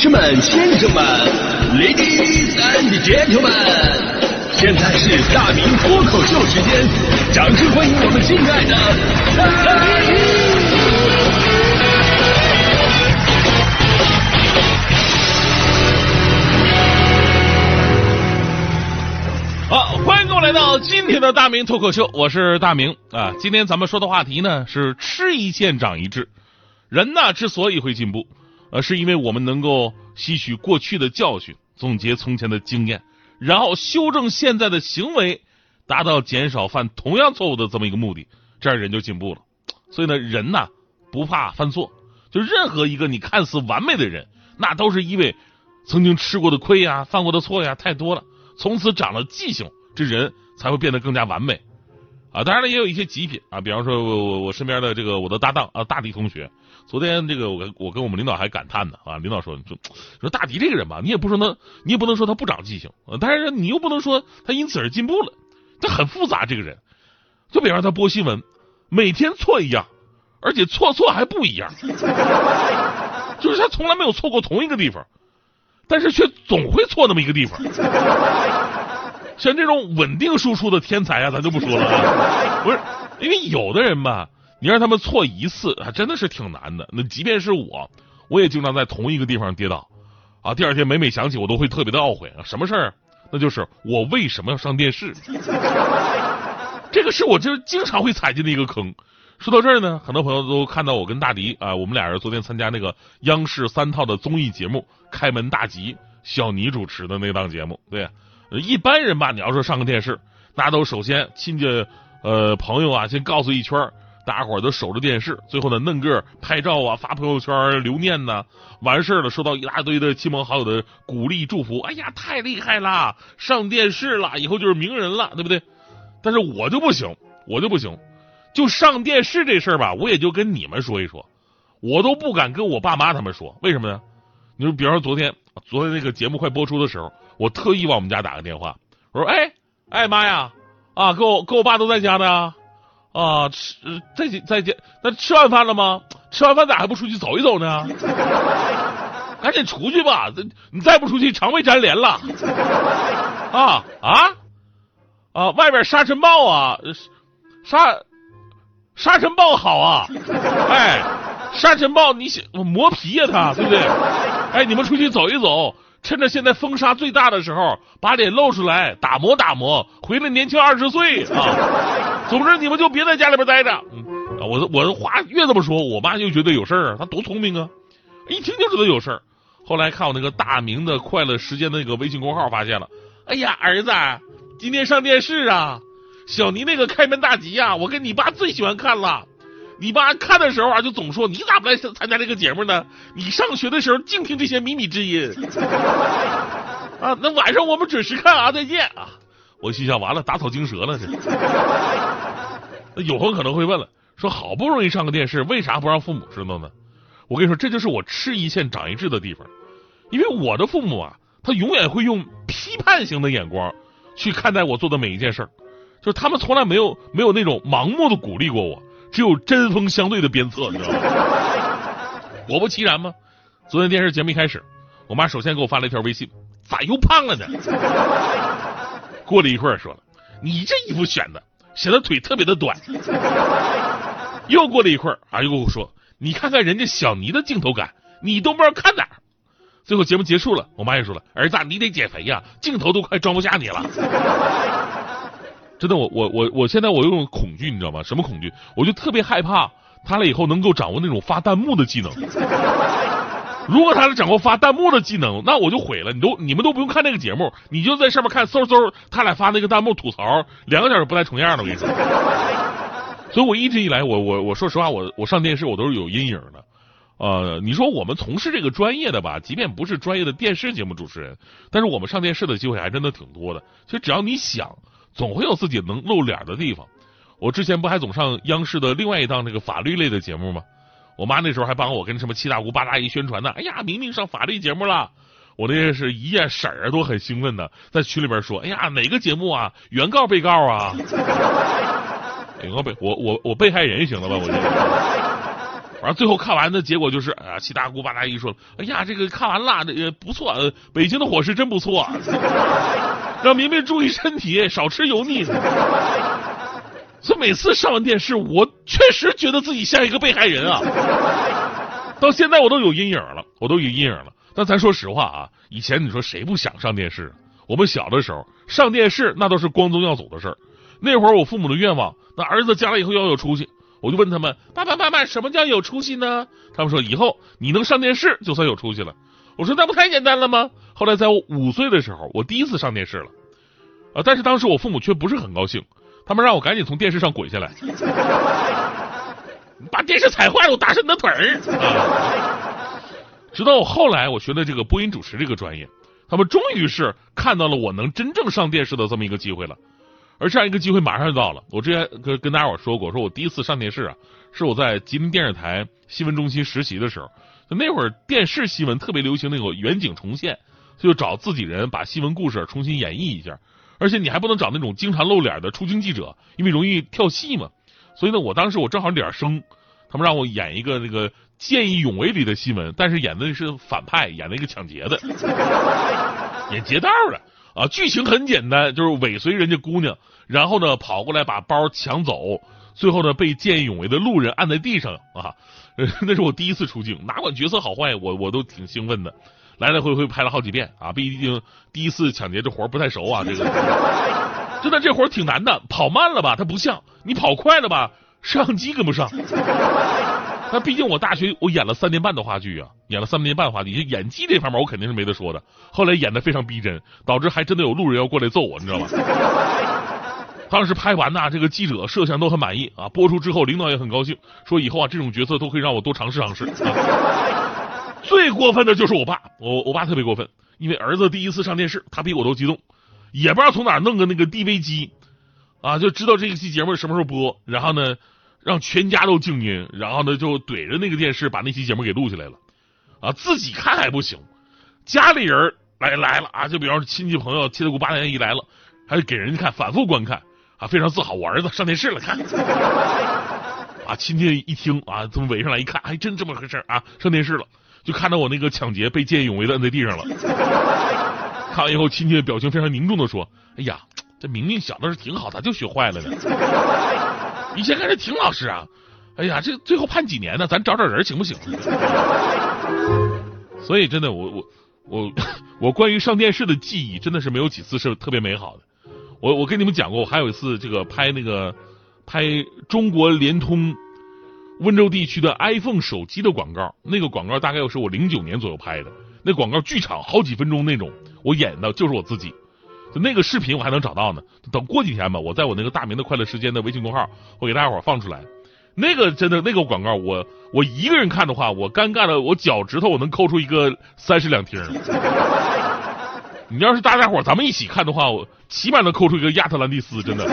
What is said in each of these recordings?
士们、先生们、Ladies and Gentlemen，现在是大明脱口秀时间，掌声欢迎我们敬爱的！好，欢迎各位来到今天的大明脱口秀，我是大明啊。今天咱们说的话题呢是吃一堑长一智。人呢之所以会进步，而，是因为我们能够吸取过去的教训，总结从前的经验，然后修正现在的行为，达到减少犯同样错误的这么一个目的，这样人就进步了。所以呢，人呐不怕犯错，就任何一个你看似完美的人，那都是因为曾经吃过的亏呀、犯过的错呀太多了。从此长了记性，这人才会变得更加完美啊！当然了，也有一些极品啊，比方说我我我身边的这个我的搭档啊，大迪同学，昨天这个我我跟我们领导还感叹呢啊，领导说说说大迪这个人吧，你也不说他，你也不能说他不长记性，但是你又不能说他因此而进步了，他很复杂这个人。就比方他播新闻，每天错一样，而且错错还不一样，就是他从来没有错过同一个地方。但是却总会错那么一个地方，像这种稳定输出的天才啊，咱就不说了。啊。不是，因为有的人吧，你让他们错一次，还真的是挺难的。那即便是我，我也经常在同一个地方跌倒，啊，第二天每每想起，我都会特别的懊悔啊。什么事儿？那就是我为什么要上电视？这个是我就经常会踩进的一个坑。说到这儿呢，很多朋友都看到我跟大迪啊，我们俩人昨天参加那个央视三套的综艺节目《开门大吉》，小尼主持的那档节目。对，一般人吧，你要说上个电视，那都首先亲戚呃朋友啊，先告诉一圈，大家伙都守着电视，最后呢，嫩个拍照啊，发朋友圈留念呢，完事了，收到一大堆的亲朋好友的鼓励祝福。哎呀，太厉害了，上电视了，以后就是名人了，对不对？但是我就不行，我就不行。就上电视这事儿吧，我也就跟你们说一说，我都不敢跟我爸妈他们说，为什么呢？你说，比方说昨天，昨天那个节目快播出的时候，我特意往我们家打个电话，我说：“哎，哎妈呀，啊，跟我跟我爸都在家呢，啊，吃在在家，那吃完饭了吗？吃完饭咋还不出去走一走呢？赶紧出去吧，你再不出去，肠胃粘连了。啊啊啊！外边沙尘暴啊，沙。”沙尘暴好啊，哎，沙尘暴你想磨皮呀，他对不对？哎，你们出去走一走，趁着现在风沙最大的时候，把脸露出来，打磨打磨，回来年轻二十岁啊！总之你们就别在家里边待着。嗯，我我的话越这么说，我妈就觉得有事儿啊，她多聪明啊，一听就知道有事儿。后来看我那个大明的快乐时间那个微信公号，发现了，哎呀，儿子今天上电视啊。小尼那个开门大吉呀，我跟你爸最喜欢看了。你爸看的时候啊，就总说你咋不来参加这个节目呢？你上学的时候净听这些靡靡之音。啊，那晚上我们准时看啊，再见啊！我心想，完了，打草惊蛇了这。那有朋友可能会问了，说好不容易上个电视，为啥不让父母知道呢？我跟你说，这就是我吃一堑长一智的地方。因为我的父母啊，他永远会用批判型的眼光去看待我做的每一件事儿。就是他们从来没有没有那种盲目的鼓励过我，只有针锋相对的鞭策，你知道吗？果不其然吗？昨天电视节目一开始，我妈首先给我发了一条微信：“咋又胖了呢？”过了一会儿说了：“你这衣服选的显得腿特别的短。”又过了一会儿啊，又跟我说：“你看看人家小尼的镜头感，你都不知道看哪儿。”最后节目结束了，我妈也说了：“儿子，你得减肥呀，镜头都快装不下你了。”真的，我我我我现在我有种恐惧，你知道吗？什么恐惧？我就特别害怕他俩以后能够掌握那种发弹幕的技能。如果他俩掌握发弹幕的技能，那我就毁了。你都你们都不用看那个节目，你就在上面看嗖嗖，他俩发那个弹幕吐槽，两个小时不带重样的。我跟你说，所以我一直以来，我我我说实话，我我上电视我都是有阴影的。呃，你说我们从事这个专业的吧，即便不是专业的电视节目主持人，但是我们上电视的机会还真的挺多的。其实只要你想。总会有自己能露脸的地方。我之前不还总上央视的另外一档这个法律类的节目吗？我妈那时候还帮我跟什么七大姑八大姨宣传呢。哎呀，明明上法律节目了，我那是一夜婶儿都很兴奋的，在群里边说：“哎呀，哪个节目啊？原告被告啊？原告被我我我被害人行了吧？我就完了最后看完的结果就是，啊，七大姑八大姨说，哎呀，这个看完了，这个不错，呃，北京的伙食真不错，让明明注意身体，少吃油腻。所以每次上完电视，我确实觉得自己像一个被害人啊。到现在我都有阴影了，我都有阴影了。但咱说实话啊，以前你说谁不想上电视？我们小的时候上电视那都是光宗耀祖的事儿。那会儿我父母的愿望，那儿子将来以后要有出息。我就问他们：“爸爸妈妈，什么叫有出息呢？”他们说：“以后你能上电视，就算有出息了。”我说：“那不太简单了吗？”后来在我五岁的时候，我第一次上电视了，啊！但是当时我父母却不是很高兴，他们让我赶紧从电视上滚下来，把电视踩坏了，我打折你的腿儿。直到我后来我学的这个播音主持这个专业，他们终于是看到了我能真正上电视的这么一个机会了。而这样一个机会马上就到了。我之前跟跟大家伙说过，说我第一次上电视啊，是我在吉林电视台新闻中心实习的时候。就那会儿电视新闻特别流行那个远景重现，就找自己人把新闻故事重新演绎一下。而且你还不能找那种经常露脸的出镜记者，因为容易跳戏嘛。所以呢，我当时我正好脸生，他们让我演一个那个见义勇为里的新闻，但是演的是反派，演了一个抢劫的，演劫道的。啊，剧情很简单，就是尾随人家姑娘，然后呢跑过来把包抢走，最后呢被见义勇为的路人按在地上啊。那是我第一次出镜，哪管角色好坏，我我都挺兴奋的，来来回回拍了好几遍啊。毕竟第一次抢劫这活不太熟啊，这个真的这活挺难的，跑慢了吧它不像，你跑快了吧摄像机跟不上。那毕竟我大学我演了三年半的话剧啊，演了三年半话剧，演技这方面我肯定是没得说的。后来演的非常逼真，导致还真的有路人要过来揍我，你知道吗？当时拍完呐，这个记者、摄像都很满意啊。播出之后，领导也很高兴，说以后啊这种角色都可以让我多尝试尝试。最过分的就是我爸，我我爸特别过分，因为儿子第一次上电视，他比我都激动，也不知道从哪弄个那个 DV 机啊，就知道这一期节目什么时候播，然后呢。让全家都静音，然后呢就怼着那个电视把那期节目给录下来了，啊，自己看还不行，家里人来来了啊，就比方说亲戚朋友七大姑八大姨来了，还得给人家看，反复观看啊，非常自豪，我儿子上电视了，看，啊，亲戚一听啊，这么围上来一看，还真这么回事啊，上电视了，就看到我那个抢劫被见义勇为的摁在地上了，看完以后，亲戚的表情非常凝重的说：“哎呀，这明明想的是挺好，咋就学坏了呢？”以前看着挺老实啊，哎呀，这最后判几年呢？咱找找人行不行？所以真的，我我我我关于上电视的记忆真的是没有几次是特别美好的。我我跟你们讲过，我还有一次这个拍那个拍中国联通温州地区的 iPhone 手机的广告，那个广告大概又是我零九年左右拍的，那广告剧场好几分钟那种，我演的就是我自己。就那个视频我还能找到呢，等过几天吧，我在我那个大明的快乐时间的微信公号，我给大家伙放出来。那个真的那个广告，我我一个人看的话，我尴尬的我脚趾头我能抠出一个三室两厅。你要是大家伙咱们一起看的话，我起码能抠出一个亚特兰蒂斯，真的。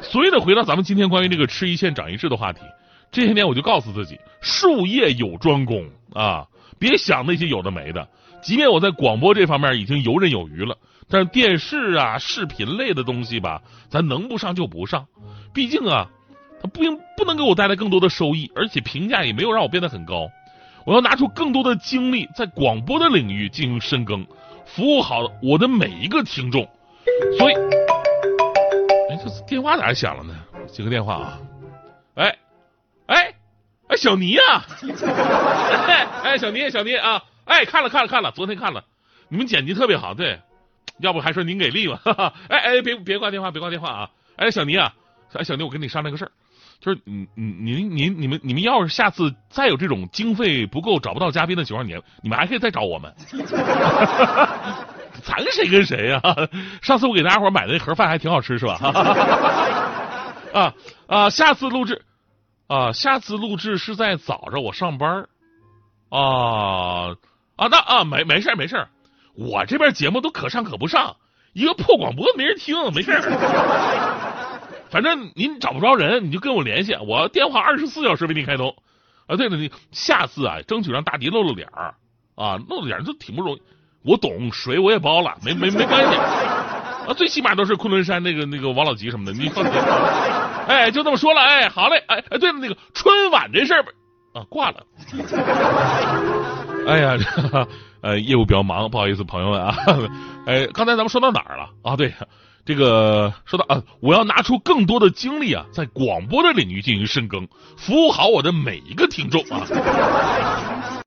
所以呢，回到咱们今天关于这个吃一堑长一智的话题，这些年我就告诉自己，术业有专攻啊，别想那些有的没的。即便我在广播这方面已经游刃有余了。但是电视啊、视频类的东西吧，咱能不上就不上。毕竟啊，它不应不能给我带来更多的收益，而且评价也没有让我变得很高。我要拿出更多的精力，在广播的领域进行深耕，服务好我的每一个听众。所以，哎，这电话咋响了呢？接个电话啊！哎，哎，哎，小尼啊！哎，小尼，小尼啊！哎，看了看了看了，昨天看了，你们剪辑特别好，对。要不还说您给力吧？哈 哈？哎哎，别别挂电话，别挂电话啊！哎，小尼啊，哎，小尼，我跟你商量个事儿，就是你你您您你们你们要是下次再有这种经费不够找不到嘉宾的情况，你你们还可以再找我们。咱谁跟谁呀？上次我给大家伙买的那盒饭还挺好吃，是吧？啊啊！下次录制啊，下次录制是在早上我上班啊啊那啊没没事没事。我这边节目都可上可不上，一个破广播没人听，没事 反正您找不着人，你就跟我联系，我电话二十四小时为您开通。啊，对了，你下次啊，争取让大迪露露脸儿啊，露露脸都挺不容易。我懂水我也包了，没没没关系啊，最起码都是昆仑山那个那个王老吉什么的，你放心。哎，就这么说了，哎，好嘞，哎哎，对了，那个春晚这事儿啊，挂了。哎呀，呃，业务比较忙，不好意思，朋友们啊。哎，刚才咱们说到哪儿了啊？对，这个说到啊，我要拿出更多的精力啊，在广播的领域进行深耕，服务好我的每一个听众啊。